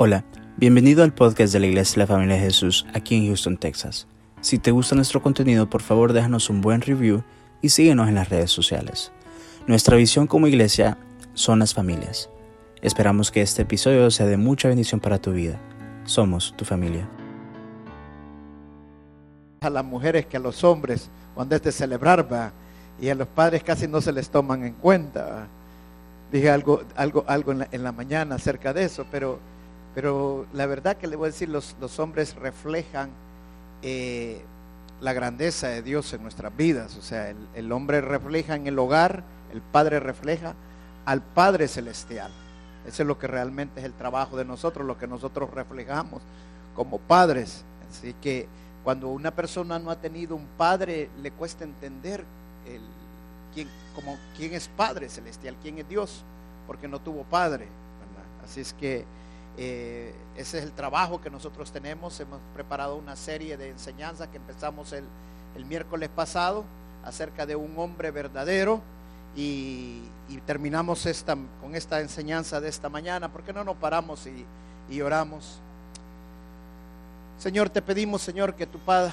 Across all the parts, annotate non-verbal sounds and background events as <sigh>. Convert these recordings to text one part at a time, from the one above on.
Hola, bienvenido al podcast de la Iglesia de la Familia de Jesús aquí en Houston, Texas. Si te gusta nuestro contenido, por favor déjanos un buen review y síguenos en las redes sociales. Nuestra visión como iglesia son las familias. Esperamos que este episodio sea de mucha bendición para tu vida. Somos tu familia. A las mujeres que a los hombres cuando es de celebrar va y a los padres casi no se les toman en cuenta. Dije algo, algo, algo en la, en la mañana acerca de eso, pero pero la verdad que le voy a decir, los, los hombres reflejan eh, la grandeza de Dios en nuestras vidas. O sea, el, hombre refleja en el hogar, el Padre refleja al Padre Celestial. Eso es lo que realmente es el trabajo de nosotros, lo que nosotros reflejamos como padres. Así que cuando una persona no ha tenido un padre, le cuesta entender el, quién, como, quién es Padre Celestial, quién es Dios, porque no tuvo padre. Así es que eh, ese es el trabajo que nosotros tenemos. Hemos preparado una serie de enseñanzas que empezamos el, miércoles pasado acerca de un hombre verdadero y, terminamos esta, con esta enseñanza de esta mañana. ¿Por qué no nos paramos y, y oramos? Señor, te pedimos, Señor, que tu, tu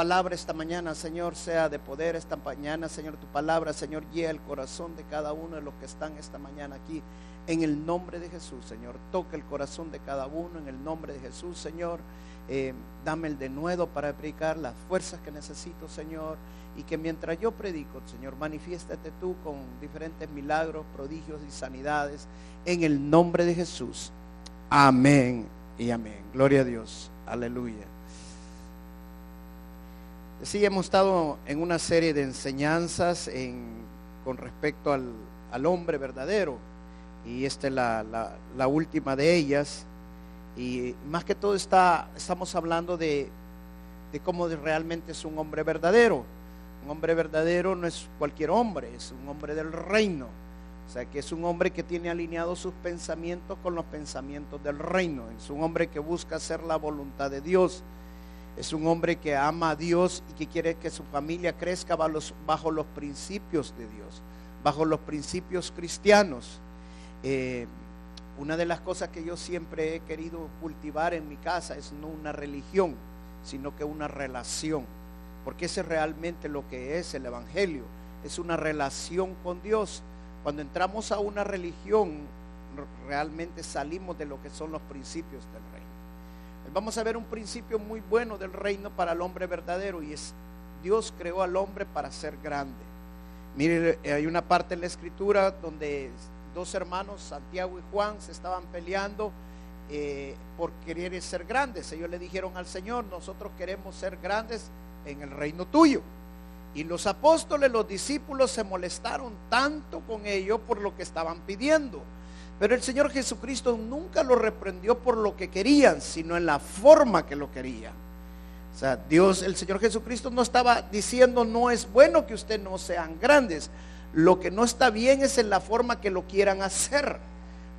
palabra esta mañana, Señor, sea de poder esta mañana. Señor, tu palabra, Señor, guía el corazón de cada uno de los que están esta mañana aquí en el nombre de Jesús, Señor. Toca el corazón de cada uno en el nombre de Jesús, Señor. Eh, dame el denuedo para predicar las fuerzas que necesito, Señor. Y que mientras yo predico, Señor, manifiéstate tú con diferentes milagros, prodigios y sanidades en el nombre de Jesús. Amén y amén. Gloria a Dios. Aleluya. Sí, hemos estado en una serie de enseñanzas con respecto al, hombre verdadero y esta es la, última de ellas. Y más que todo estamos hablando de, de cómo realmente es un hombre verdadero. Un hombre verdadero no es cualquier hombre, es un hombre del reino. O sea, que es un hombre que tiene alineados sus pensamientos con los pensamientos del reino. Es un hombre que busca hacer la voluntad de Dios. Es un hombre que ama a Dios y que quiere que su familia crezca bajo los, principios de Dios, bajo los principios cristianos. Eh, una de las cosas que yo siempre he querido cultivar en mi casa es no una religión, sino que una relación. Porque ese es realmente lo que es el Evangelio. Es una relación con Dios. Cuando entramos a una religión, realmente salimos de lo que son los principios del reino. Vamos a ver un principio muy bueno del reino para el hombre verdadero y es Dios creó al hombre para ser grande. Mire, hay una parte en la escritura donde dos hermanos, Santiago y Juan, se estaban peleando eh, por querer ser grandes. Ellos le dijeron al Señor, nosotros queremos ser grandes en el reino tuyo. Y los apóstoles, los discípulos se molestaron tanto con ellos por lo que estaban pidiendo. Pero el Señor Jesucristo nunca lo reprendió por lo que querían, sino en la forma que lo querían. O sea, Dios, el Señor Jesucristo no estaba diciendo, no es bueno que ustedes no sean grandes, lo que no está bien es en la forma que lo quieran hacer.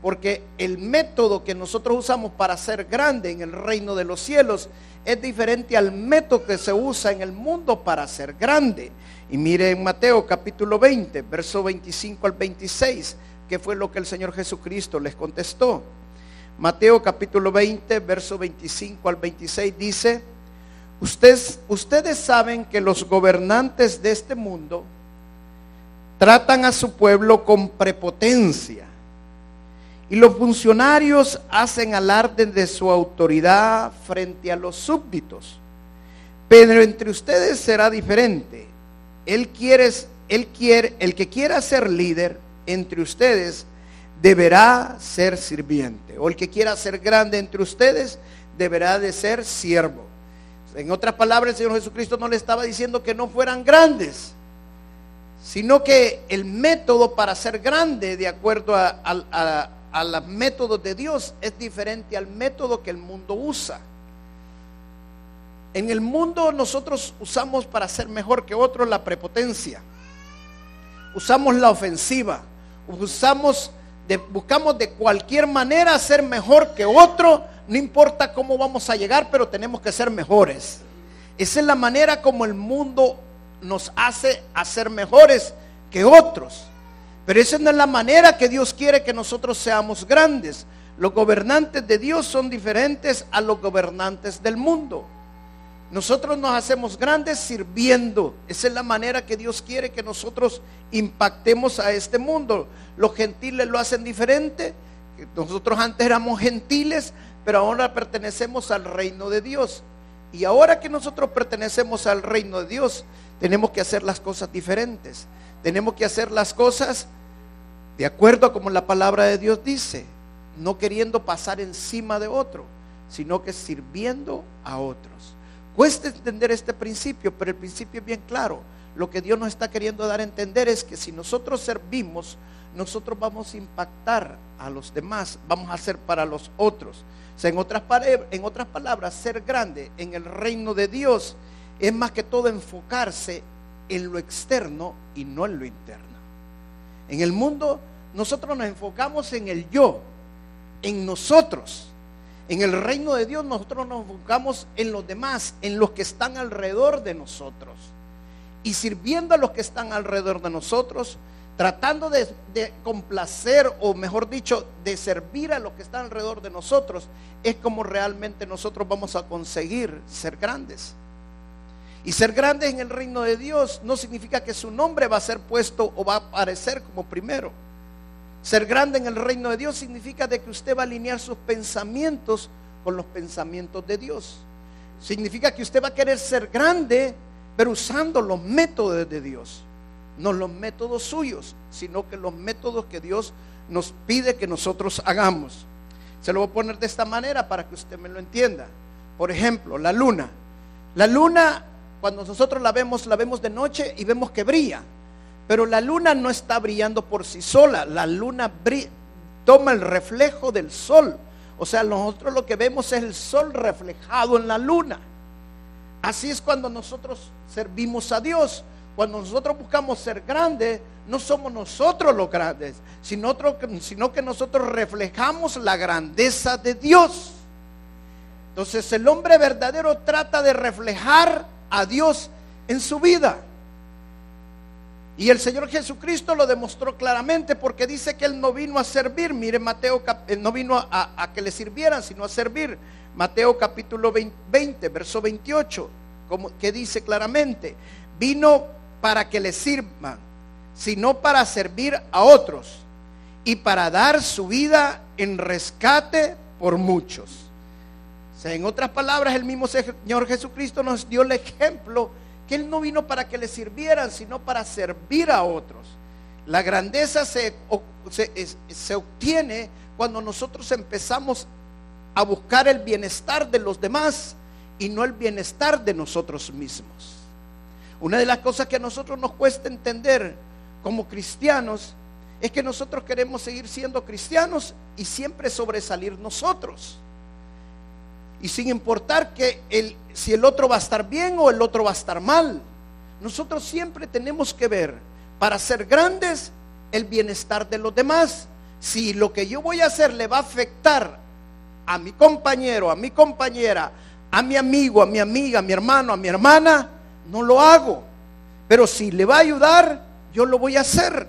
Porque el método que nosotros usamos para ser grande en el reino de los cielos es diferente al método que se usa en el mundo para ser grande. Y mire en Mateo capítulo 20, verso 25 al 26, que fue lo que el Señor Jesucristo les contestó. Mateo capítulo 20, verso 25 al 26 dice, ustedes, ustedes saben que los gobernantes de este mundo tratan a su pueblo con prepotencia. Y los funcionarios hacen alarde de su autoridad frente a los súbditos. Pero entre ustedes será diferente. Él quiere, él quiere, el que quiera ser líder entre ustedes deberá ser sirviente. O el que quiera ser grande entre ustedes deberá de ser siervo. En otras palabras, el Señor Jesucristo no le estaba diciendo que no fueran grandes sino que el método para ser grande de acuerdo a, los métodos de Dios es diferente al método que el mundo usa. En el mundo nosotros usamos para ser mejor que otros la prepotencia, usamos la ofensiva, usamos buscamos de cualquier manera ser mejor que otro, no importa cómo vamos a llegar, pero tenemos que ser mejores. Esa es la manera como el mundo nos hace hacer mejores que otros. Pero esa no es la manera que Dios quiere que nosotros seamos grandes. Los gobernantes de Dios son diferentes a los gobernantes del mundo. Nosotros nos hacemos grandes sirviendo. Esa es la manera que Dios quiere que nosotros impactemos a este mundo. Los gentiles lo hacen diferente. Nosotros antes éramos gentiles, pero ahora pertenecemos al reino de Dios. Y ahora que nosotros pertenecemos al reino de Dios, tenemos que hacer las cosas diferentes. Tenemos que hacer las cosas de acuerdo a como la palabra de Dios dice, no queriendo pasar encima de otro, sino que sirviendo a otros. Cuesta entender este principio, pero el principio es bien claro. Lo que Dios nos está queriendo dar a entender es que si nosotros servimos, nosotros vamos a impactar a los demás, vamos a hacer para los otros. en, otras en otras palabras, ser grande en el reino de Dios es más que todo enfocarse en lo externo y no en lo interno. En el mundo nosotros nos enfocamos en el yo, en nosotros. En el reino de Dios nosotros nos enfocamos en los demás, en los que están alrededor de nosotros. Y sirviendo a los que están alrededor de nosotros, tratando de, complacer, o mejor dicho, de servir a los que están alrededor de nosotros, es como realmente nosotros vamos a conseguir ser grandes. Y ser grandes en el reino de Dios no significa que su nombre va a ser puesto o va a aparecer como primero. Ser grande en el reino de Dios significa de que usted va a alinear sus pensamientos con los pensamientos de Dios. Significa que usted va a querer ser grande, pero usando los métodos de Dios. No los métodos suyos, sino que los métodos que Dios nos pide que nosotros hagamos. Se lo voy a poner de esta manera para que usted me lo entienda. Por ejemplo, la luna. La luna, cuando nosotros la vemos, la vemos de noche y vemos que brilla. Pero la luna no está brillando por sí sola, la luna toma el reflejo del sol. O sea, nosotros lo que vemos es el sol reflejado en la luna. Así es cuando nosotros servimos a Dios. Cuando nosotros buscamos ser grandes, no somos nosotros los grandes, sino, sino que nosotros reflejamos la grandeza de Dios. Entonces el hombre verdadero trata de reflejar a Dios en su vida. Y el Señor Jesucristo lo demostró claramente porque dice que Él no vino a servir. Mire Mateo, Él no vino a, que le sirvieran, sino a servir. Mateo capítulo 20, verso 28, como, que dice claramente, vino para que le sirvan, sino para servir a otros y para dar su vida en rescate por muchos. En otras palabras, el mismo Señor Jesucristo nos dio el ejemplo él no vino para que le sirvieran, sino para servir a otros. La grandeza se, se obtiene cuando nosotros empezamos a buscar el bienestar de los demás y no el bienestar de nosotros mismos. Una de las cosas que a nosotros nos cuesta entender como cristianos es que nosotros queremos seguir siendo cristianos y siempre sobresalir nosotros. Y sin importar que el, si el otro va a estar bien o el otro va a estar mal. Nosotros siempre tenemos que ver, para ser grandes, el bienestar de los demás. Si lo que yo voy a hacer le va a afectar a mi compañero, a mi compañera, a mi amigo, a mi amiga, a mi hermano, a mi hermana, no lo hago. Pero si le va a ayudar, yo lo voy a hacer.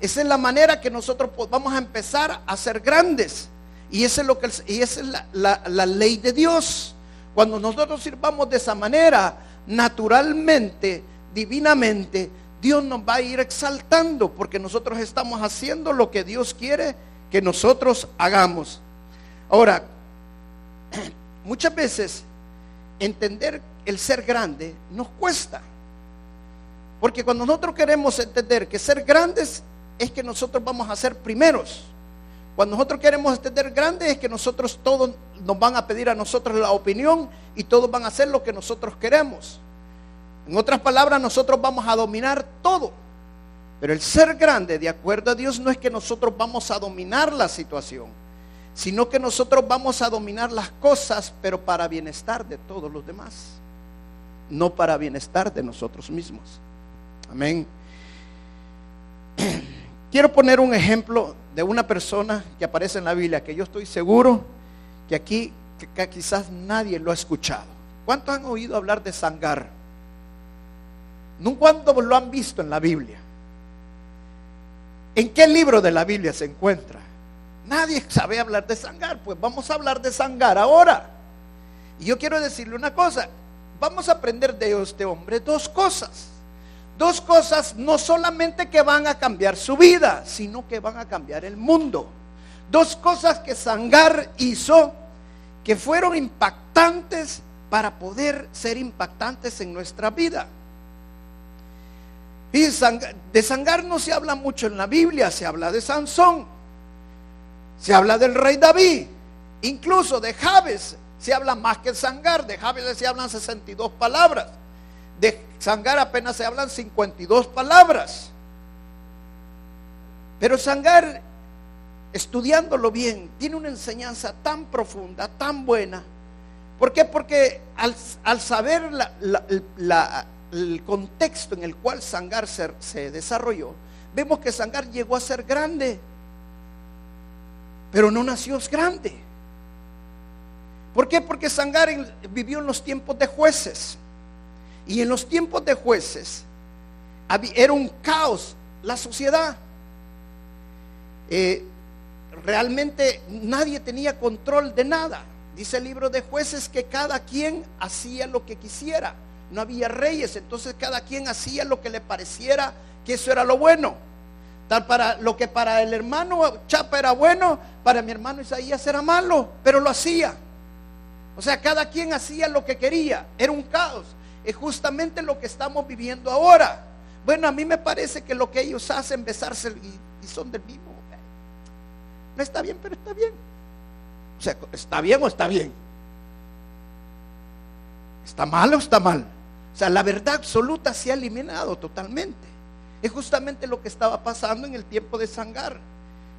Esa es la manera que nosotros vamos a empezar a ser grandes. Y esa es, lo que, y esa es la, ley de Dios. Cuando nosotros sirvamos de esa manera, naturalmente, divinamente, Dios nos va a ir exaltando porque nosotros estamos haciendo lo que Dios quiere que nosotros hagamos. Ahora, <clears throat> muchas veces entender el ser grande nos cuesta. Porque cuando nosotros queremos entender que ser grandes es que nosotros vamos a ser primeros. Cuando nosotros queremos extender grande es que nosotros todos nos van a pedir a nosotros la opinión y todos van a hacer lo que nosotros queremos. En otras palabras, nosotros vamos a dominar todo. Pero el ser grande, de acuerdo a Dios, no es que nosotros vamos a dominar la situación, sino que nosotros vamos a dominar las cosas, pero para bienestar de todos los demás, no para bienestar de nosotros mismos. Amén. <clears throat> Quiero poner un ejemplo de una persona que aparece en la Biblia, que yo estoy seguro que aquí quizás nadie lo ha escuchado. ¿Cuántos han oído hablar de Sangar? Nunca lo han visto en la Biblia. ¿En qué libro de la Biblia se encuentra? Nadie sabe hablar de Sangar, pues vamos a hablar de Sangar ahora. Y yo quiero decirle una cosa, vamos a aprender de este hombre dos cosas. Dos cosas no solamente que van a cambiar su vida, sino que van a cambiar el mundo. Dos cosas que Sangar hizo que fueron impactantes para poder ser impactantes en nuestra vida. Y de Sangar no se habla mucho en la Biblia, se habla de Sansón, se habla del rey David, incluso de Jabes se habla más que Sangar, de Jabes se hablan 62 palabras, de Sangar apenas se hablan 52 palabras. Pero Sangar, estudiándolo bien, tiene una enseñanza tan profunda, tan buena. ¿Por qué? Porque al, saber la el contexto en el cual Sangar se, desarrolló, vemos que Sangar llegó a ser grande, pero no nació grande. ¿Por qué? Porque Sangar vivió en los tiempos de jueces. Y en los tiempos de jueces era un caos la sociedad. Eh, realmente nadie tenía control de nada. Dice el libro de jueces que cada quien hacía lo que quisiera no había reyes, entonces cada quien hacía lo que le pareciera que eso era lo bueno. Tal para lo que para el hermano Chapa era bueno, para mi hermano Isaías era malo, pero lo hacía. O sea, cada quien hacía lo que quería, era un caos. Es justamente lo que estamos viviendo ahora. Bueno, a mí me parece que lo que ellos hacen, besarse y, y son del mismo. No está bien, pero está bien. O sea, ¿está bien o está bien? ¿Está mal o está mal? O sea, la verdad absoluta se ha eliminado totalmente. Es justamente lo que estaba pasando en el tiempo de Sangar.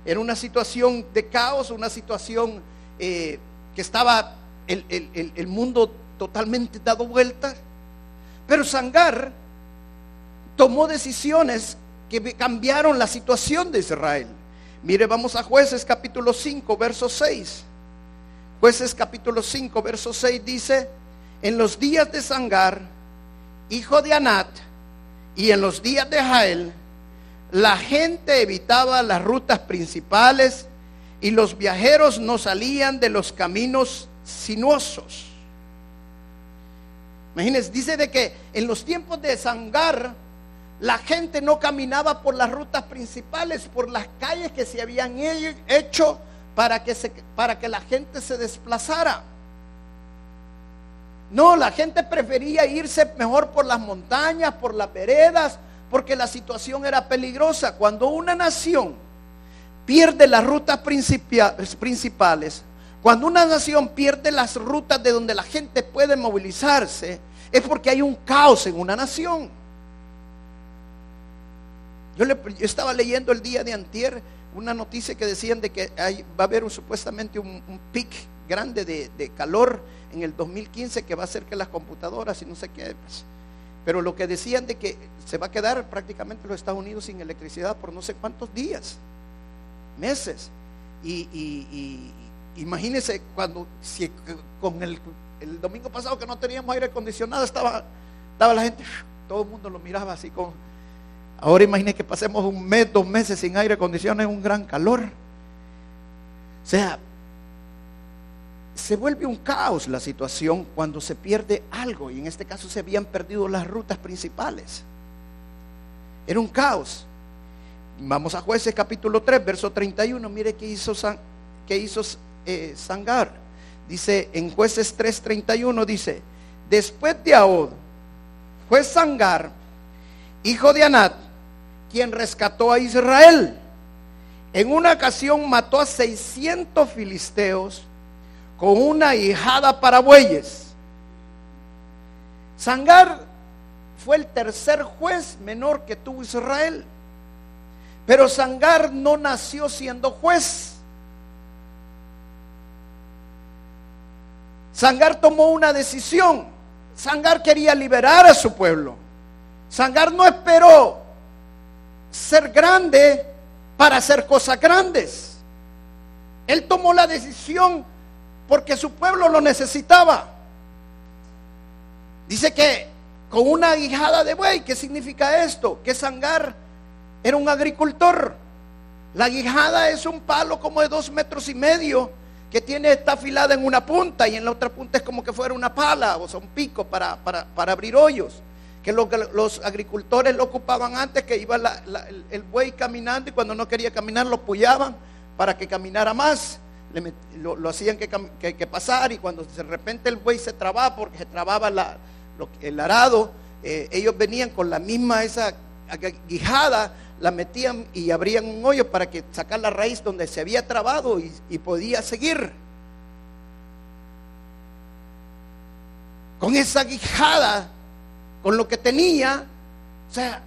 Era una situación de caos, una situación eh, que estaba el, el, mundo totalmente dado vuelta. Pero Sangar tomó decisiones que cambiaron la situación de Israel. Mire, vamos a jueces capítulo 5, verso 6. Jueces capítulo 5, verso 6 dice, en los días de Sangar, hijo de Anat, y en los días de Jael, la gente evitaba las rutas principales y los viajeros no salían de los caminos sinuosos. Imagínense, dice de que en los tiempos de Sangar, la gente no caminaba por las rutas principales, por las calles que se habían hecho para que, para que la gente se desplazara. No, la gente prefería irse mejor por las montañas, por las veredas, porque la situación era peligrosa. Cuando una nación pierde las rutas principales, cuando una nación pierde las rutas de donde la gente puede movilizarse, es porque hay un caos en una nación. Yo, estaba leyendo el día de antier una noticia que decían de que va a haber supuestamente un, un pic grande de, calor en el 2015 que va a hacer que las computadoras y no sé qué. Pues. Pero lo que decían de que se va a quedar prácticamente los Estados Unidos sin electricidad por no sé cuántos días, meses. Y, imagínense cuando si, con el, domingo pasado que no teníamos aire acondicionado, estaba, estaba la gente, todo el mundo lo miraba así con... Ahora imagínense que pasemos un mes, dos meses sin aire acondicionado, es un gran calor. O sea, se vuelve un caos la situación cuando se pierde algo, y en este caso se habían perdido las rutas principales. Era un caos. Vamos a jueces capítulo 3, verso 31, mire qué hizo, qué hizo eh, Sangar. Dice en jueces 3, 31, dice, después de Ahod, fue Sangar, hijo de Anat, quien rescató a Israel. En una ocasión mató a 600 filisteos con una hijada para bueyes. Sangar fue el tercer juez menor que tuvo Israel. Pero Sangar no nació siendo juez. Sangar tomó una decisión. Sangar quería liberar a su pueblo. Sangar no esperó ser grande para hacer cosas grandes. Él tomó la decisión porque su pueblo lo necesitaba. Dice que con una guijada de buey, ¿qué significa esto? Que Sangar era un agricultor. La guijada es un palo como de dos metros y medio que tiene esta afilada en una punta y en la otra punta es como que fuera una pala o sea, un pico para, para, abrir hoyos. Que lo, los agricultores lo ocupaban antes, que iba el, buey caminando y cuando no quería caminar lo puyaban para que caminara más. lo, hacían que, que, pasar y cuando de repente el buey se trababa porque se trababa el arado, eh, ellos venían con la misma esa guijada la metían y abrían un hoyo para que sacar la raíz donde se había trabado y, podía seguir. Con esa guijada, con lo que tenía, o sea,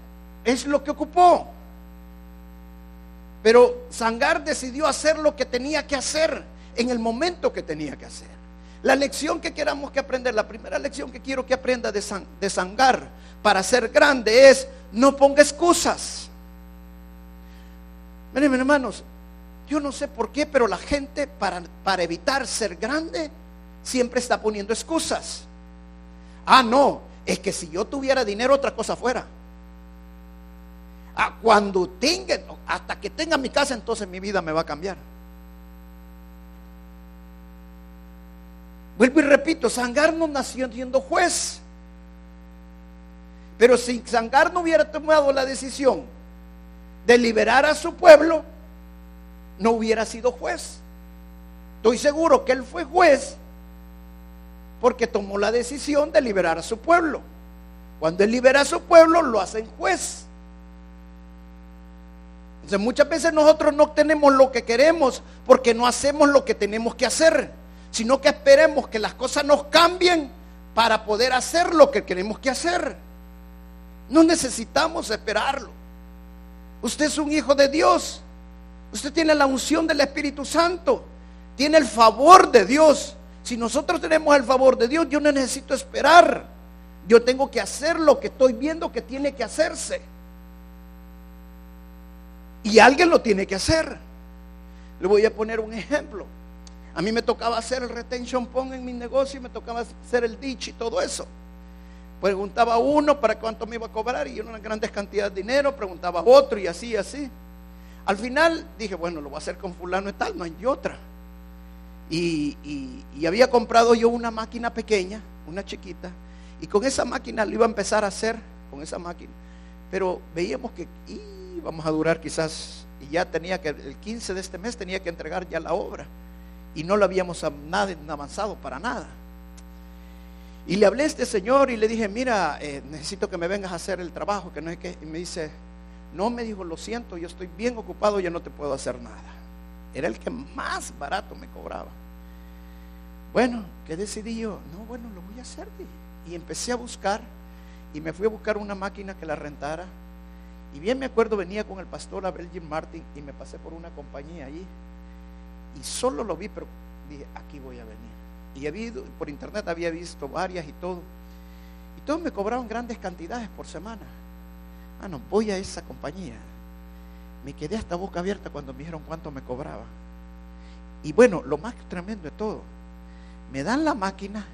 es lo que ocupó. Pero Sangar decidió hacer lo que tenía que hacer en el momento que tenía que hacer. La lección que queramos que aprender, la primera lección que quiero que aprenda de, de Sangar para ser grande es no ponga excusas. Miren, hermanos, yo no sé por qué, pero la gente para, para evitar ser grande siempre está poniendo excusas. Ah, no, es que si yo tuviera dinero otra cosa fuera. Ah, cuando tenga, hasta que tenga mi casa, entonces mi vida me va a cambiar. Vuelvo y repito, Sangar no nació siendo juez. Pero si Sangar no hubiera tomado la decisión de liberar a su pueblo, no hubiera sido juez. Estoy seguro que él fue juez porque tomó la decisión de liberar a su pueblo. Cuando él libera a su pueblo, lo hacen juez. Entonces muchas veces nosotros no tenemos lo que queremos porque no hacemos lo que tenemos que hacer, sino que esperemos que las cosas nos cambien para poder hacer lo que queremos que hacer. No necesitamos esperarlo. Usted es un hijo de Dios. Usted tiene la unción del Espíritu Santo. Tiene el favor de Dios. Si nosotros tenemos el favor de Dios, yo no necesito esperar. Yo tengo que hacer lo que estoy viendo que tiene que hacerse. Y alguien lo tiene que hacer. Le voy a poner un ejemplo. A mí me tocaba hacer el retention pong en mi negocio y me tocaba hacer el ditch y todo eso. Preguntaba uno para cuánto me iba a cobrar y una grandes cantidades de dinero, preguntaba otro y así, así. Al final dije, bueno, lo voy a hacer con fulano y tal, no hay otra. Y, y, había comprado yo una máquina pequeña, una chiquita, y con esa máquina lo iba a empezar a hacer, con esa máquina. Pero veíamos que íbamos a durar quizás, y ya tenía que, el 15 de este mes tenía que entregar ya la obra, y no lo habíamos nada, avanzado para nada. Y le hablé a este señor y le dije, mira, eh, necesito que me vengas a hacer el trabajo, que no es que... Y me dice, no, me dijo, lo siento, yo estoy bien ocupado, ya no te puedo hacer nada. Era el que más barato me cobraba. Bueno, ¿qué decidí yo? No, bueno, lo voy a hacer. Y empecé a buscar y me fui a buscar una máquina que la rentara. Y bien me acuerdo, venía con el pastor Abel Jim Martin y me pasé por una compañía allí. Y solo lo vi, pero dije, aquí voy a venir. Y había, por internet había visto varias y todo. Y todos me cobraban grandes cantidades por semana. Ah, no, voy a esa compañía. Me quedé hasta boca abierta cuando me dijeron cuánto me cobraba. Y bueno, lo más tremendo de todo, me dan la máquina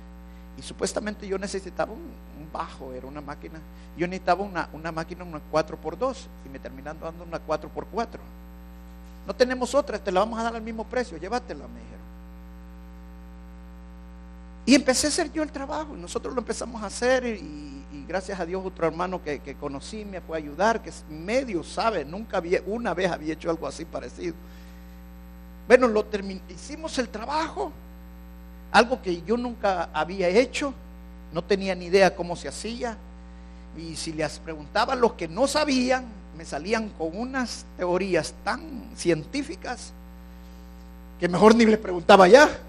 y supuestamente yo necesitaba un, bajo, era una máquina. Yo necesitaba una, una máquina, una 4x2 y me terminan dando una 4x4. No tenemos otra, te la vamos a dar al mismo precio, llévatela, me dijeron. Y empecé a hacer yo el trabajo. Nosotros lo empezamos a hacer y, gracias a Dios otro hermano que, conocí me fue a ayudar, que medio sabe, nunca una vez había hecho algo así parecido. Bueno, lo hicimos el trabajo, algo que yo nunca había hecho, no tenía ni idea cómo se hacía. Y si les preguntaba a los que no sabían, me salían con unas teorías tan científicas que mejor ni les preguntaba ya.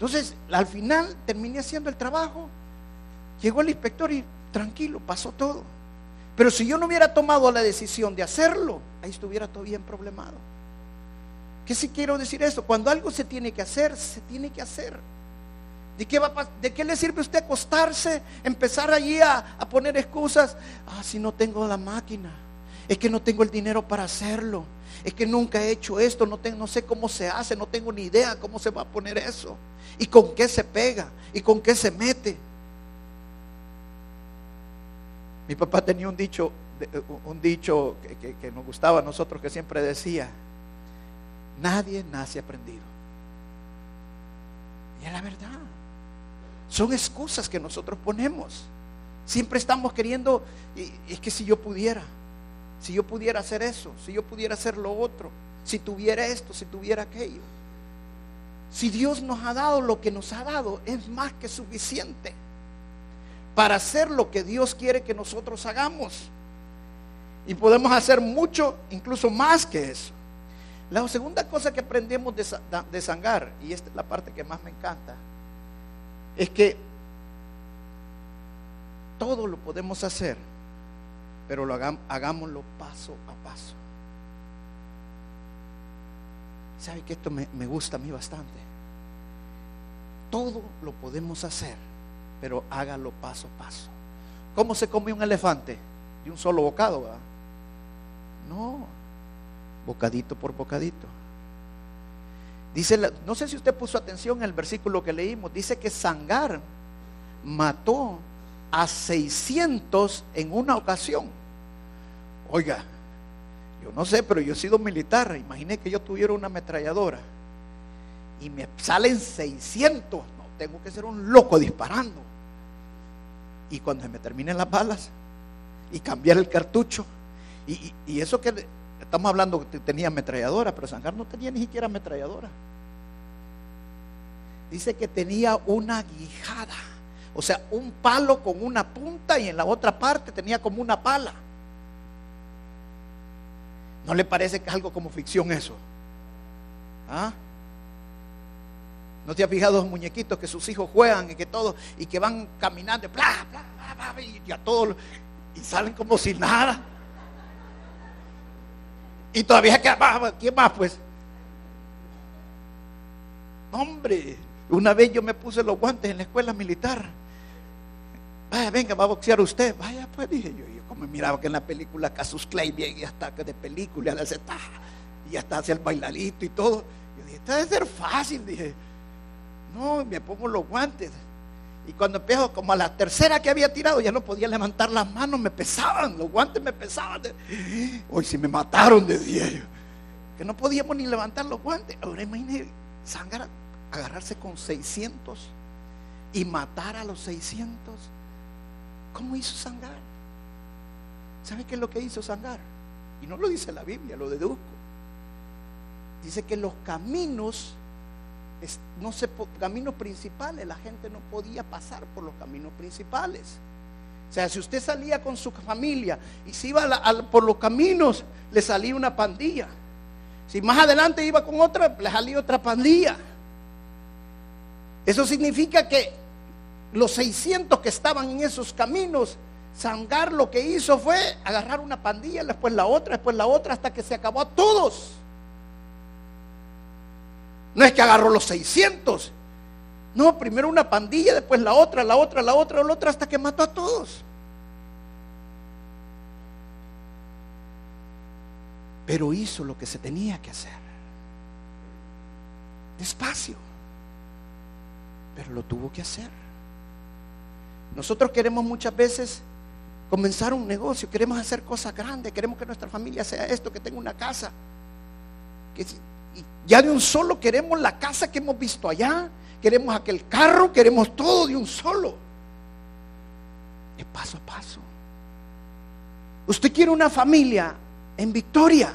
Entonces, al final terminé haciendo el trabajo. Llegó el inspector y tranquilo, pasó todo. Pero si yo no hubiera tomado la decisión de hacerlo, ahí estuviera todo bien problemado. ¿Qué si quiero decir esto? Cuando algo se tiene que hacer, se tiene que hacer. ¿De qué, va ¿De qué le sirve a usted acostarse, empezar allí a, a poner excusas? Ah, si no tengo la máquina, es que no tengo el dinero para hacerlo, es que nunca he hecho esto, no, tengo, no sé cómo se hace, no tengo ni idea cómo se va a poner eso y con qué se pega y con qué se mete. Mi papá tenía un dicho, un dicho que, nos gustaba a nosotros que siempre decía, Nadie nace aprendido. Y es la verdad. Son excusas que nosotros ponemos. Siempre estamos queriendo, es que si yo pudiera, si yo pudiera hacer eso, si yo pudiera hacer lo otro, si tuviera esto, si tuviera aquello. Si Dios nos ha dado lo que nos ha dado, es más que suficiente para hacer lo que Dios quiere que nosotros hagamos. Y podemos hacer mucho, incluso más que eso. La segunda cosa que aprendemos de, de Sangar, y esta es la parte que más me encanta, es que todo lo podemos hacer, pero lo hagámoslo paso a paso. ¿Sabe que esto me, me gusta a mí bastante? Todo lo podemos hacer, pero hágalo paso a paso. ¿Cómo se come un elefante? De un solo bocado. No, bocadito por bocadito. Dice, no sé si usted puso atención en el versículo que leímos, dice que Sangar mató a 600 en una ocasión. Oiga, yo no sé, pero yo he sido militar. Imaginé que yo tuviera una ametralladora y me salen 600. No, tengo que ser un loco disparando. Y cuando se me terminen las balas y cambiar el cartucho, y, eso que estamos hablando que tenía ametralladora, pero Sangar no tenía ni siquiera ametralladora. Dice que tenía una guijada, o sea, un palo con una punta y en la otra parte tenía como una pala. ¿No le parece que es algo como ficción eso? ¿Ah? ¿No te has fijado los muñequitos que sus hijos juegan y que todo y que van caminando bla, bla, bla, y a todos y salen como si nada? Y todavía que ¿quién más pues? Hombre, una vez yo me puse los guantes en la escuela militar. Vaya, venga, va a boxear usted. Vaya, pues dije yo, como miraba que en la película Casus Clay y hasta que de película, y hasta hacia el bailarito y todo. Yo dije, esto debe ser fácil, dije. No, me pongo los guantes. Y cuando empezó, como a la tercera que había tirado, ya no podía levantar las manos, me pesaban, los guantes me pesaban. Hoy si me mataron, decía yo. Que no podíamos ni levantar los guantes. Ahora imagínate, Sangar agarrarse con 600 y matar a los 600. ¿Cómo hizo Sangar? ¿Sabe qué es lo que hizo Sangar? Y no lo dice la Biblia, lo deduzco. Dice que los caminos no sé, caminos principales, la gente no podía pasar por los caminos principales. O sea, si usted salía con su familia y se iba por los caminos, le salía una pandilla. Si más adelante iba con otra, le salía otra pandilla. Eso significa que los 600 que estaban en esos caminos, Sangar lo que hizo fue agarrar una pandilla, después la otra, después la otra, hasta que se acabó a todos. No es que agarró los 600. No, primero una pandilla, después la otra, la otra, la otra, la otra, hasta que mató a todos. Pero hizo lo que se tenía que hacer. Despacio. Pero lo tuvo que hacer. Nosotros queremos muchas veces comenzar un negocio, queremos hacer cosas grandes, queremos que nuestra familia sea esto, que tenga una casa. Que ya de un solo queremos la casa que hemos visto allá, queremos aquel carro, queremos todo de un solo. Es paso a paso. Usted quiere una familia en victoria,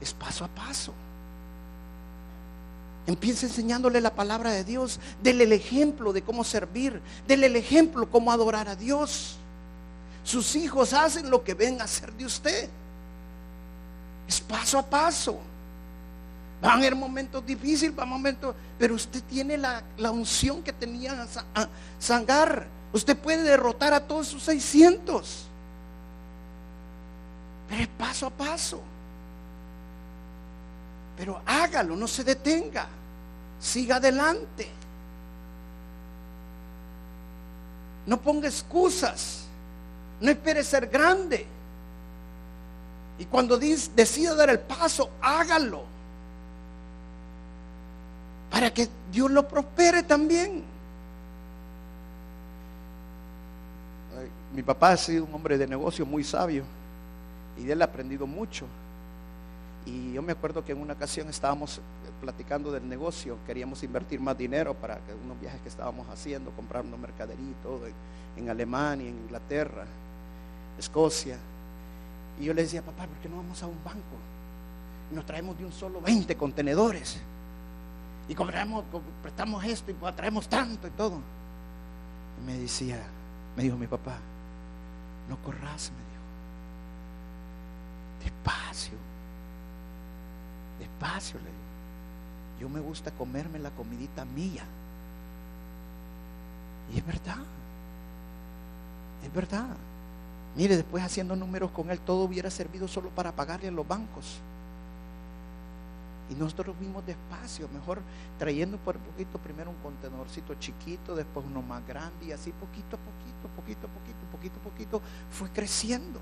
es paso a paso. Empieza enseñándole la palabra de Dios, dele el ejemplo de cómo servir, dele el ejemplo cómo adorar a Dios. Sus hijos hacen lo que ven a hacer de usted. Es paso a paso. Van haber momentos difíciles, van momentos, pero usted tiene la, unción que tenía a Sangar. Usted puede derrotar a todos sus 600. Pero es paso a paso. Pero hágalo, no se detenga. Siga adelante. No ponga excusas. No espere ser grande. Y cuando decida dar el paso, hágalo para que Dios lo prospere también. Mi papá ha sido un hombre de negocio muy sabio y de él ha aprendido mucho. Y yo me acuerdo que en una ocasión estábamos platicando del negocio, queríamos invertir más dinero para unos viajes que estábamos haciendo, comprando mercadería y todo en, Alemania, en Inglaterra, Escocia. Y yo le decía, papá, ¿por qué no vamos a un banco? Y nos traemos de un solo 20 contenedores. Y compramos, prestamos esto y traemos tanto y todo. Y me decía, me dijo mi papá, no corras, me dijo. Despacio. Despacio, le digo. Yo me gusta comerme la comidita mía. Y es verdad. Es verdad. Mire, después haciendo números con él, todo hubiera servido solo para pagarle a los bancos. Y nosotros vimos despacio, mejor trayendo por poquito, primero un contenedorcito chiquito, después uno más grande y así poquito a poquito, poquito a poquito, poquito a poquito, fue creciendo.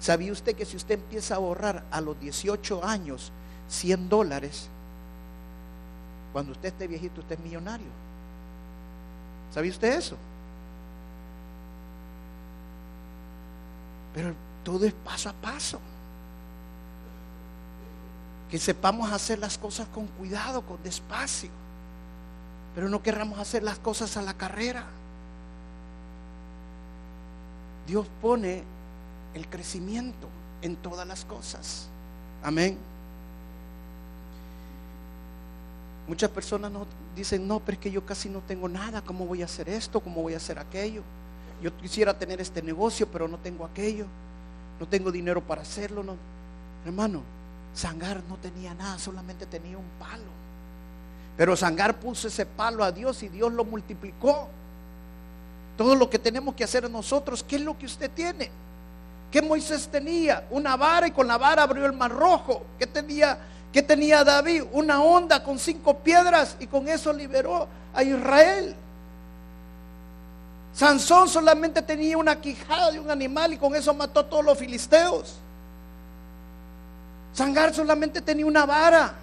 ¿Sabía usted que si usted empieza a ahorrar a los 18 años 100 dólares, cuando usted esté viejito usted es millonario? ¿Sabía usted eso? Pero todo es paso a paso que sepamos hacer las cosas con cuidado, con despacio, pero no querramos hacer las cosas a la carrera. Dios pone el crecimiento en todas las cosas. Amén. Muchas personas nos dicen, no, pero es que yo casi no tengo nada, ¿cómo voy a hacer esto? ¿Cómo voy a hacer aquello? Yo quisiera tener este negocio, pero no tengo aquello. No tengo dinero para hacerlo. No. Hermano, Sangar no tenía nada, solamente tenía un palo. Pero Sangar puso ese palo a Dios y Dios lo multiplicó. Todo lo que tenemos que hacer nosotros, ¿qué es lo que usted tiene? ¿Qué Moisés tenía? Una vara y con la vara abrió el mar rojo. ¿Qué tenía, qué tenía David? Una onda con cinco piedras y con eso liberó a Israel. Sansón solamente tenía una quijada de un animal y con eso mató a todos los filisteos. Sangar solamente tenía una vara.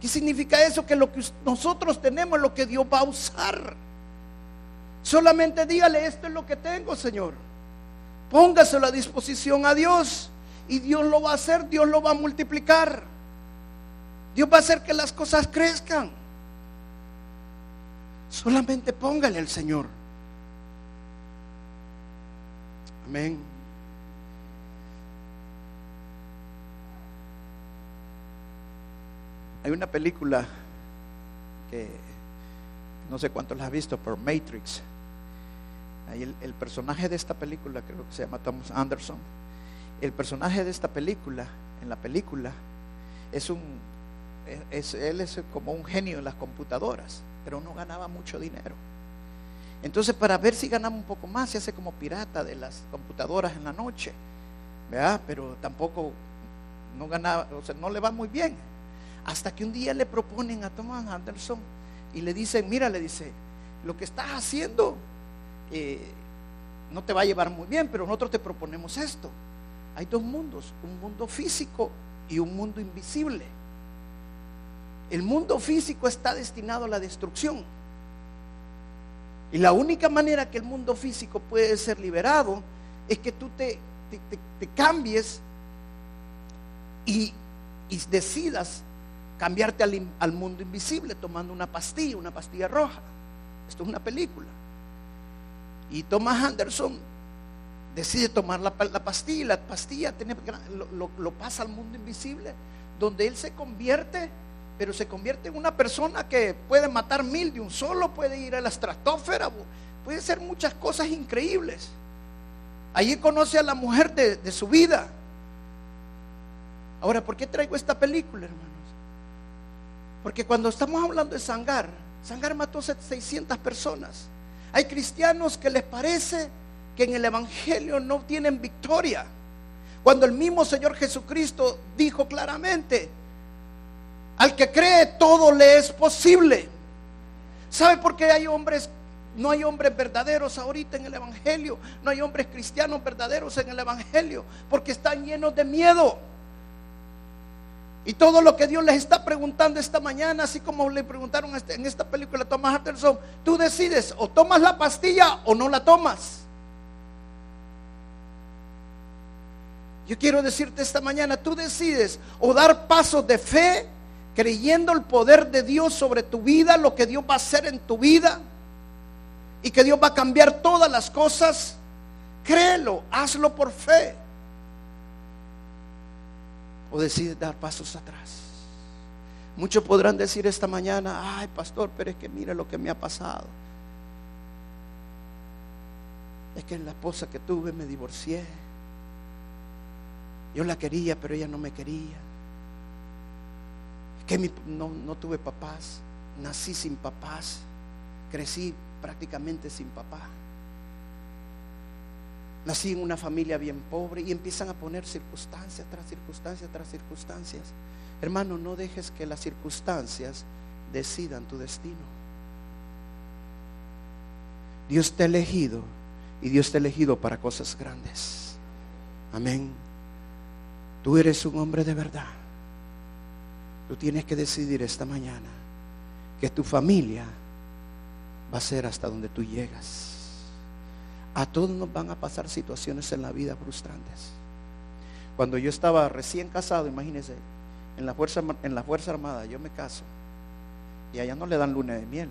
¿Qué significa eso? Que lo que nosotros tenemos es lo que Dios va a usar. Solamente dígale, esto es lo que tengo, Señor. Póngaselo a disposición a Dios. Y Dios lo va a hacer, Dios lo va a multiplicar. Dios va a hacer que las cosas crezcan. Solamente póngale al Señor. Amén. Hay una película que no sé cuántos la has visto, pero Matrix. Ahí el, personaje de esta película, creo que se llama Thomas Anderson. El personaje de esta película, en la película, es un, es, él es como un genio en las computadoras, pero no ganaba mucho dinero. Entonces, para ver si ganaba un poco más, se hace como pirata de las computadoras en la noche, ¿verdad? Pero tampoco no ganaba, o sea, no le va muy bien. Hasta que un día le proponen a Thomas Anderson y le dicen, mira, le dice, lo que estás haciendo eh, no te va a llevar muy bien, pero nosotros te proponemos esto. Hay dos mundos, un mundo físico y un mundo invisible. El mundo físico está destinado a la destrucción. Y la única manera que el mundo físico puede ser liberado es que tú te, cambies y, y decidas cambiarte al, mundo invisible tomando una pastilla, una pastilla roja. Esto es una película. Y Thomas Anderson decide tomar la, pastilla. La pastilla lo, pasa al mundo invisible, donde él se convierte, pero se convierte en una persona que puede matar mil de un solo, puede ir a la estratosfera, puede hacer muchas cosas increíbles. Allí conoce a la mujer de, de su vida. Ahora, ¿por qué traigo esta película, hermano? Porque cuando estamos hablando de Sangar, Sangar mató 600 personas. Hay cristianos que les parece que en el Evangelio no tienen victoria. Cuando el mismo Señor Jesucristo dijo claramente, al que cree todo le es posible. ¿Sabe por qué hay hombres, no hay hombres verdaderos ahorita en el Evangelio? No hay hombres cristianos verdaderos en el Evangelio, porque están llenos de miedo. Y todo lo que Dios les está preguntando esta mañana, así como le preguntaron este, en esta película a Thomas Anderson, tú decides o tomas la pastilla o no la tomas. Yo quiero decirte esta mañana, tú decides o dar pasos de fe, creyendo el poder de Dios sobre tu vida, lo que Dios va a hacer en tu vida y que Dios va a cambiar todas las cosas. Créelo, hazlo por fe. O decides dar pasos atrás. Muchos podrán decir esta mañana, ay pastor, pero es que mira lo que me ha pasado. Es que la esposa que tuve me divorcié. Yo la quería, pero ella no me quería. Que no, no tuve papás. Nací sin papás. Crecí prácticamente sin papá. Nací en una familia bien pobre y empiezan a poner circunstancias tras circunstancias tras circunstancias. Hermano, no dejes que las circunstancias decidan tu destino. Dios te ha elegido y Dios te ha elegido para cosas grandes. Amén. Tú eres un hombre de verdad. Tú tienes que decidir esta mañana que tu familia va a ser hasta donde tú llegas. A todos nos van a pasar situaciones en la vida frustrantes. Cuando yo estaba recién casado, imagínense, en la Fuerza, en la fuerza Armada, yo me caso y allá no le dan luna de miel.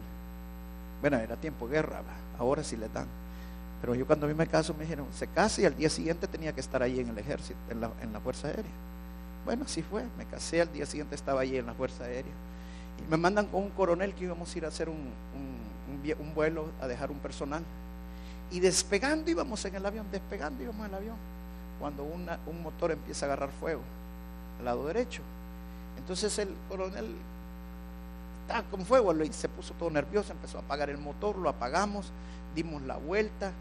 Bueno, era tiempo de guerra, ahora sí le dan. Pero yo cuando a mí me caso me dijeron, se casa y al día siguiente tenía que estar ahí en el ejército, en la, en la Fuerza Aérea. Bueno, así fue, me casé, al día siguiente estaba allí en la Fuerza Aérea. Y me mandan con un coronel que íbamos a ir a hacer un, un, vuelo, a dejar un personal. Y despegando íbamos en el avión, despegando íbamos en el avión, cuando un motor empieza a agarrar fuego al lado derecho. Entonces el coronel estaba con fuego se puso todo nervioso, empezó a apagar el motor, lo apagamos, dimos la vuelta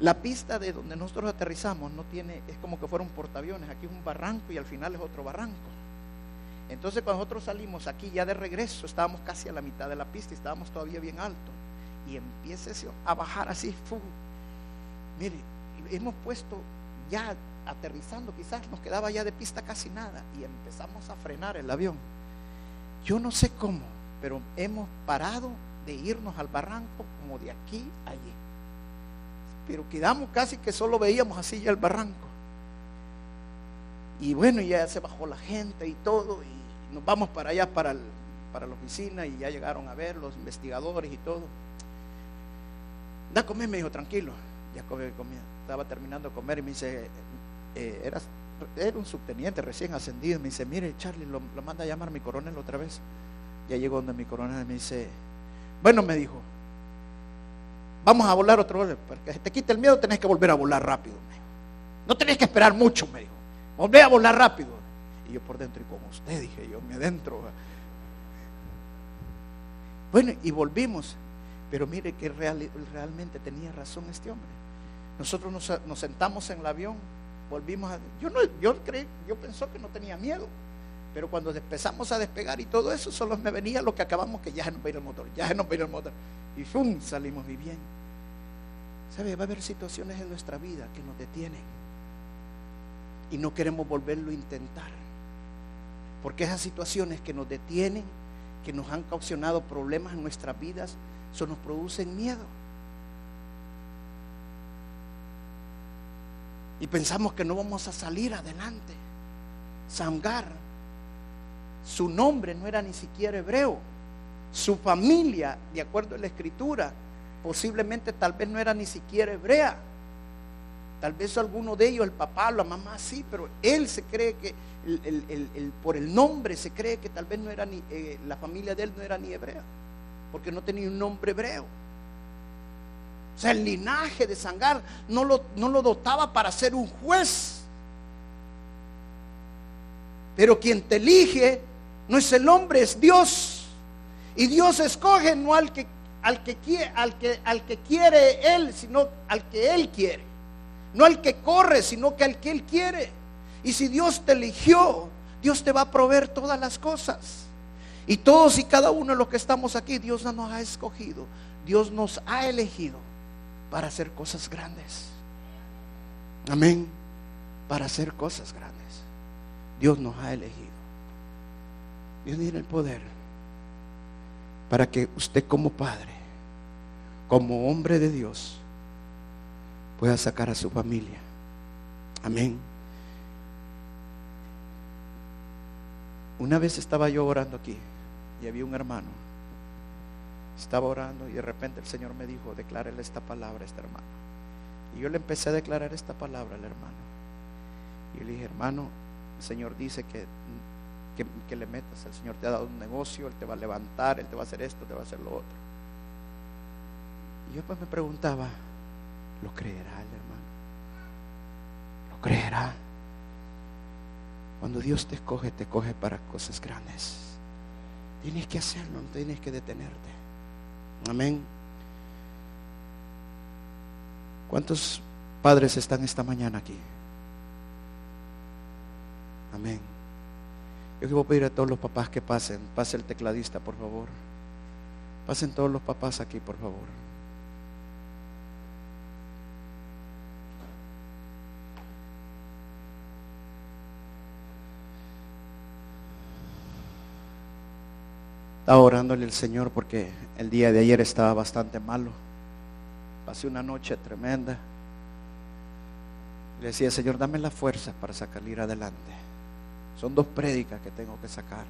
la pista de donde nosotros aterrizamos no tiene, es como que fuera un portaaviones, aquí es un barranco y al final es otro barranco. Entonces cuando nosotros salimos aquí ya de regreso, estábamos casi a la mitad de la pista y estábamos todavía bien alto. Y empieza a bajar así, mire, hemos puesto ya aterrizando, quizás nos quedaba ya de pista casi nada y empezamos a frenar el avión. Yo no sé cómo, pero hemos parado de irnos al barranco como de aquí a allí pero quedamos casi que solo veíamos así ya el barranco. Y bueno, ya se bajó la gente y todo, y nos vamos para allá, para, para la oficina, y ya llegaron a ver los investigadores y todo. Da a comer, me dijo, tranquilo. Ya comí, estaba terminando de comer y me dice, eh, era, era, un subteniente recién ascendido. Me dice, mire, Charlie, lo, lo manda a llamar mi coronel otra vez. Ya llegó donde mi coronel me dice, bueno, me dijo, Vamos a volar otro vez. Para que te quite el miedo, tenés que volver a volar rápido. No tenés que esperar mucho, me dijo. Volvé a volar rápido. Y yo por dentro, y como usted, dije yo, me adentro. Bueno, y volvimos. Pero mire que realmente tenía razón este hombre. Nosotros nos, sentamos en el avión, volvimos a. Yo no, yo creí, yo pensó que no tenía miedo. Pero cuando empezamos a despegar y todo eso, solo me venía lo que acabamos que ya no va a ir el motor, ya no va a ir el motor y ¡fum! salimos muy bien. ¿Sabe? Va a haber situaciones en nuestra vida que nos detienen y no queremos volverlo a intentar. Porque esas situaciones que nos detienen, que nos han ocasionado problemas en nuestras vidas, eso nos producen miedo. Y pensamos que no vamos a salir adelante. Samgar, su nombre no era ni siquiera hebreo su familia, de acuerdo a la escritura, posiblemente tal vez no era ni siquiera hebrea. Tal vez alguno de ellos, el papá, la mamá, sí, pero él se cree que, por el nombre, se cree que tal vez no era ni, eh, la familia de él no era ni hebrea, porque no tenía un nombre hebreo. O sea, el linaje de Sangar no lo, no lo dotaba para ser un juez. Pero quien te elige no es el hombre, es Dios. Y Dios escoge no al que, al que, al que, al que quiere Él, sino al que Él quiere. No al que corre, sino que al que Él quiere. Y si Dios te eligió, Dios te va a proveer todas las cosas. Y todos y cada uno de los que estamos aquí, Dios nos ha escogido. Dios nos ha elegido para hacer cosas grandes. Amén. Para hacer cosas grandes. Dios nos ha elegido. Dios tiene el poder para que usted como padre, como hombre de Dios, pueda sacar a su familia. Amén. Una vez estaba yo orando aquí y había un hermano. Estaba orando y de repente el Señor me dijo, declárele esta palabra a este hermano. Y yo le empecé a declarar esta palabra al hermano. Y le dije, hermano, el Señor dice que que, le metas. El Señor te ha dado un negocio, Él te va a levantar, Él te va a hacer esto, te va a hacer lo otro. Y yo pues me preguntaba, ¿lo creerá el hermano? ¿Lo creerá? Cuando Dios te escoge, te coge para cosas grandes. Tienes que hacerlo, no tienes que detenerte. Amén. ¿Cuántos padres están esta mañana aquí? Amén. Yo quiero pedir a todos los papás que pasen. Pase el tecladista, por favor. Pasen todos los papás aquí, por favor. Estaba orándole al Señor porque el día de ayer estaba bastante malo. Pasé una noche tremenda. Le decía, Señor, dame la fuerza para salir adelante. Son dos prédicas que tengo que sacar.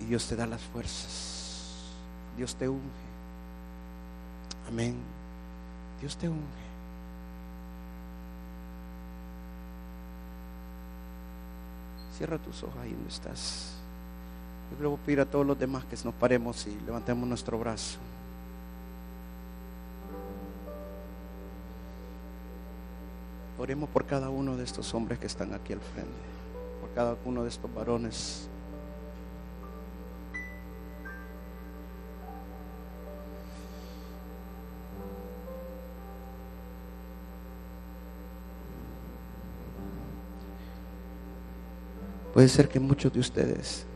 Y Dios te da las fuerzas. Dios te unge. Amén. Dios te unge. Cierra tus ojos ahí donde estás. Yo quiero pedir a todos los demás que nos paremos y levantemos nuestro brazo. Oremos por cada uno de estos hombres que están aquí al frente, por cada uno de estos varones. Puede ser que muchos de ustedes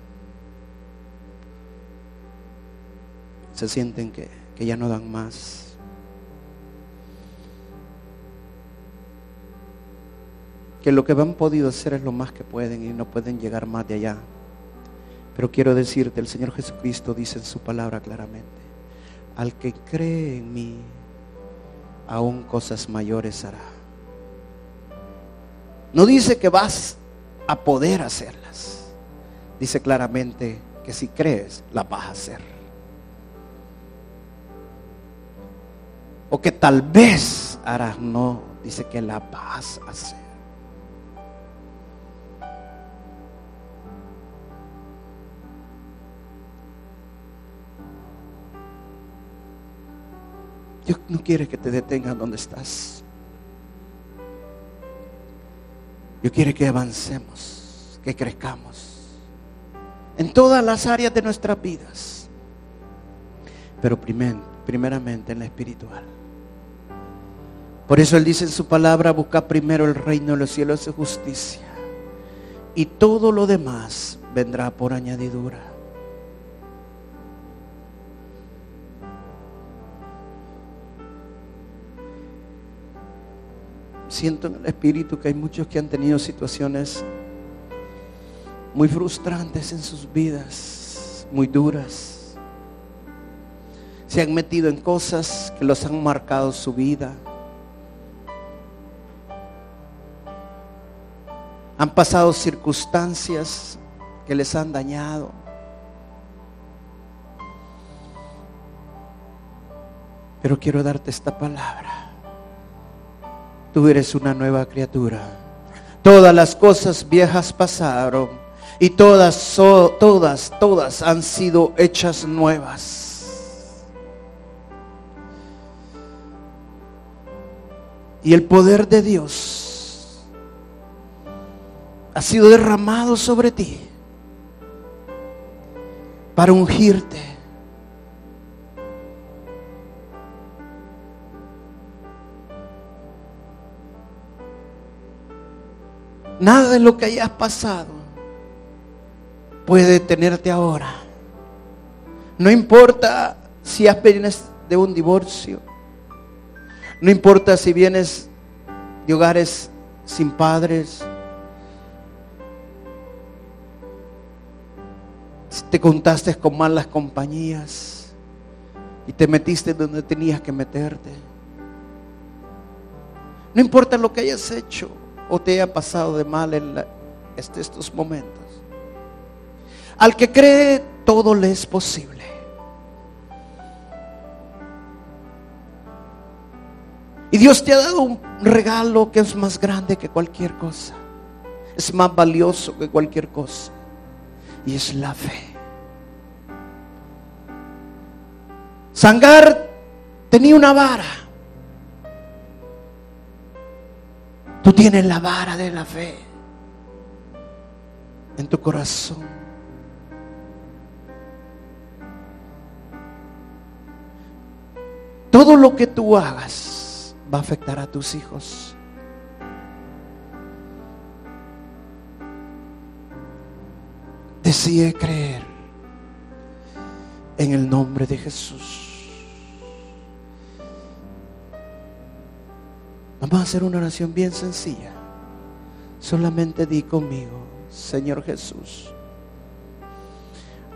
se sienten que, ya no dan más. Que lo que han podido hacer es lo más que pueden y no pueden llegar más de allá. Pero quiero decirte, el Señor Jesucristo dice en su palabra claramente, al que cree en mí, aún cosas mayores hará. No dice que vas a poder hacerlas. Dice claramente que si crees, las vas a hacer. O que tal vez harás, no, dice que la vas a hacer. Dios no quiere que te detengas donde estás. Yo quiero que avancemos, que crezcamos en todas las áreas de nuestras vidas. Pero primeramente en la espiritual. Por eso Él dice en su palabra, busca primero el reino de los cielos y justicia. Y todo lo demás vendrá por añadidura. Siento en el espíritu que hay muchos que han tenido situaciones muy frustrantes en sus vidas, muy duras. Se han metido en cosas que los han marcado su vida. Han pasado circunstancias que les han dañado. Pero quiero darte esta palabra tú eres una nueva criatura. Todas las cosas viejas pasaron y todas, todas, todas han sido hechas nuevas. Y el poder de Dios ha sido derramado sobre ti para ungirte Nada de lo que hayas pasado puede detenerte ahora. No importa si vienes de un divorcio. No importa si vienes de hogares sin padres. Si te contaste con malas compañías y te metiste donde tenías que meterte. No importa lo que hayas hecho o te haya pasado de mal en este, estos momentos. Al que cree, todo le es posible. Y Dios te ha dado un regalo que es más grande que cualquier cosa. Es más valioso que cualquier cosa. Y es la fe. Sangar tenía una vara. Tú tienes la vara de la fe en tu corazón. Todo lo que tú hagas va a afectar a tus hijos. Decide creer en el nombre de Jesús. Vamos a hacer una oración bien sencilla. Solamente di conmigo, Señor Jesús,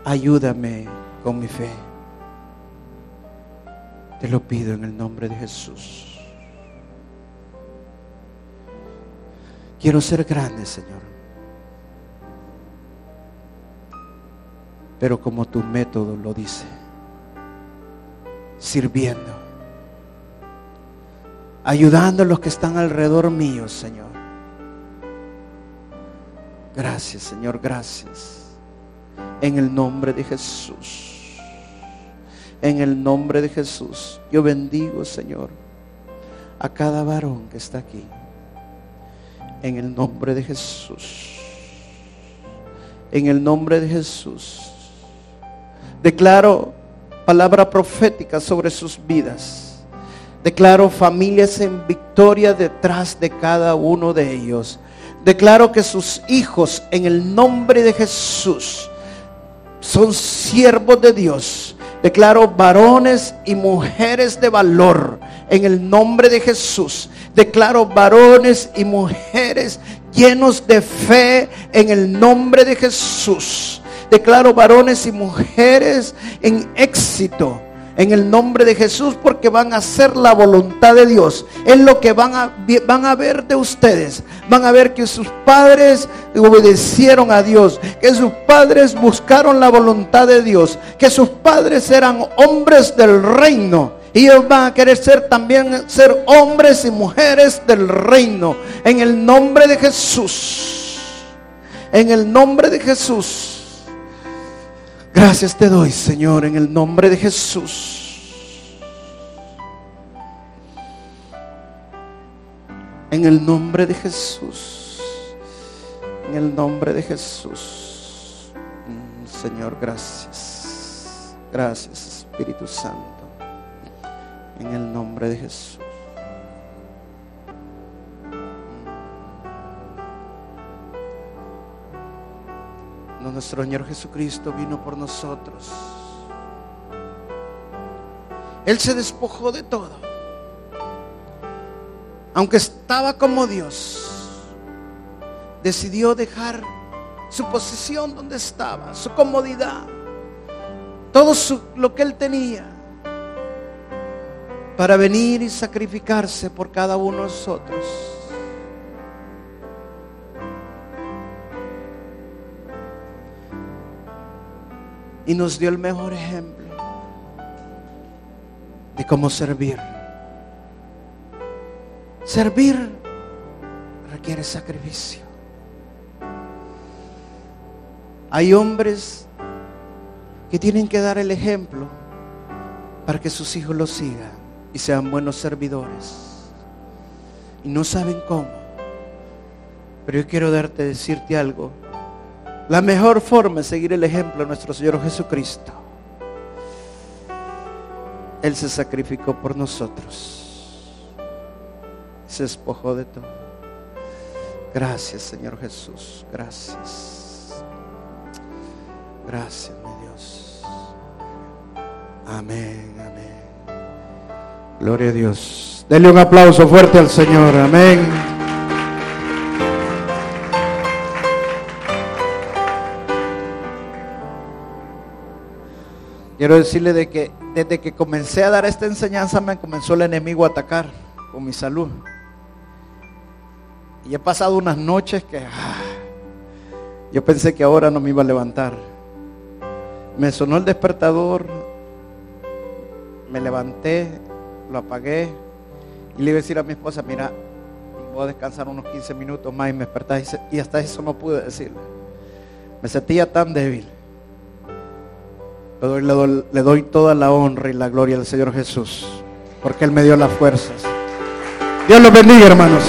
ayúdame con mi fe. Te lo pido en el nombre de Jesús. Quiero ser grande, Señor. Pero como tu método lo dice, sirviendo ayudando a los que están alrededor mío, Señor. Gracias, Señor, gracias. En el nombre de Jesús. En el nombre de Jesús. Yo bendigo, Señor, a cada varón que está aquí. En el nombre de Jesús. En el nombre de Jesús. Declaro palabra profética sobre sus vidas Declaro familias en victoria detrás de cada uno de ellos. Declaro que sus hijos en el nombre de Jesús son siervos de Dios. Declaro varones y mujeres de valor en el nombre de Jesús. Declaro varones y mujeres llenos de fe en el nombre de Jesús. Declaro varones y mujeres en éxito en el nombre de Jesús porque van a hacer la voluntad de Dios. Es lo que van a, van a ver de ustedes. Van a ver que sus padres obedecieron a Dios, que sus padres buscaron la voluntad de Dios, que sus padres eran hombres del reino. Y ellos van a querer ser también ser hombres y mujeres del reino. En el nombre de Jesús. En el nombre de Jesús. Gracias te doy, Señor, en el nombre de Jesús. En el nombre de Jesús. En el nombre de Jesús. Mm, Señor, gracias. Gracias, Espíritu Santo. En el nombre de Jesús. Nuestro Señor Jesucristo vino por nosotros. Él se despojó de todo. Aunque estaba como Dios, decidió dejar su posición donde estaba, su comodidad, todo lo que él tenía, para venir y sacrificarse por cada uno de nosotros. Y nos dio el mejor ejemplo de cómo servir. Servir requiere sacrificio. Hay hombres que tienen que dar el ejemplo para que sus hijos lo sigan y sean buenos servidores. Y no saben cómo. Pero yo quiero darte, decirte algo. La mejor forma es seguir el ejemplo de nuestro Señor Jesucristo. Él se sacrificó por nosotros. Se despojó de todo. Gracias, Señor Jesús. Gracias. Gracias, mi Dios. Amén, amén. Gloria a Dios. Denle un aplauso fuerte al Señor. Amén. Quiero decirle de que desde que comencé a dar esta enseñanza me comenzó el enemigo a atacar con mi salud. Y he pasado unas noches que ah, yo pensé que ahora no me iba a levantar. Me sonó el despertador, me levanté, lo apagué y le iba a decir a mi esposa, mira, voy a descansar unos 15 minutos más y me desperté y hasta eso no pude decirle. Me sentía tan débil. Le doy, toda la honra y la gloria al Señor Jesús, porque Él me dio las fuerzas. Dios los bendiga, hermanos.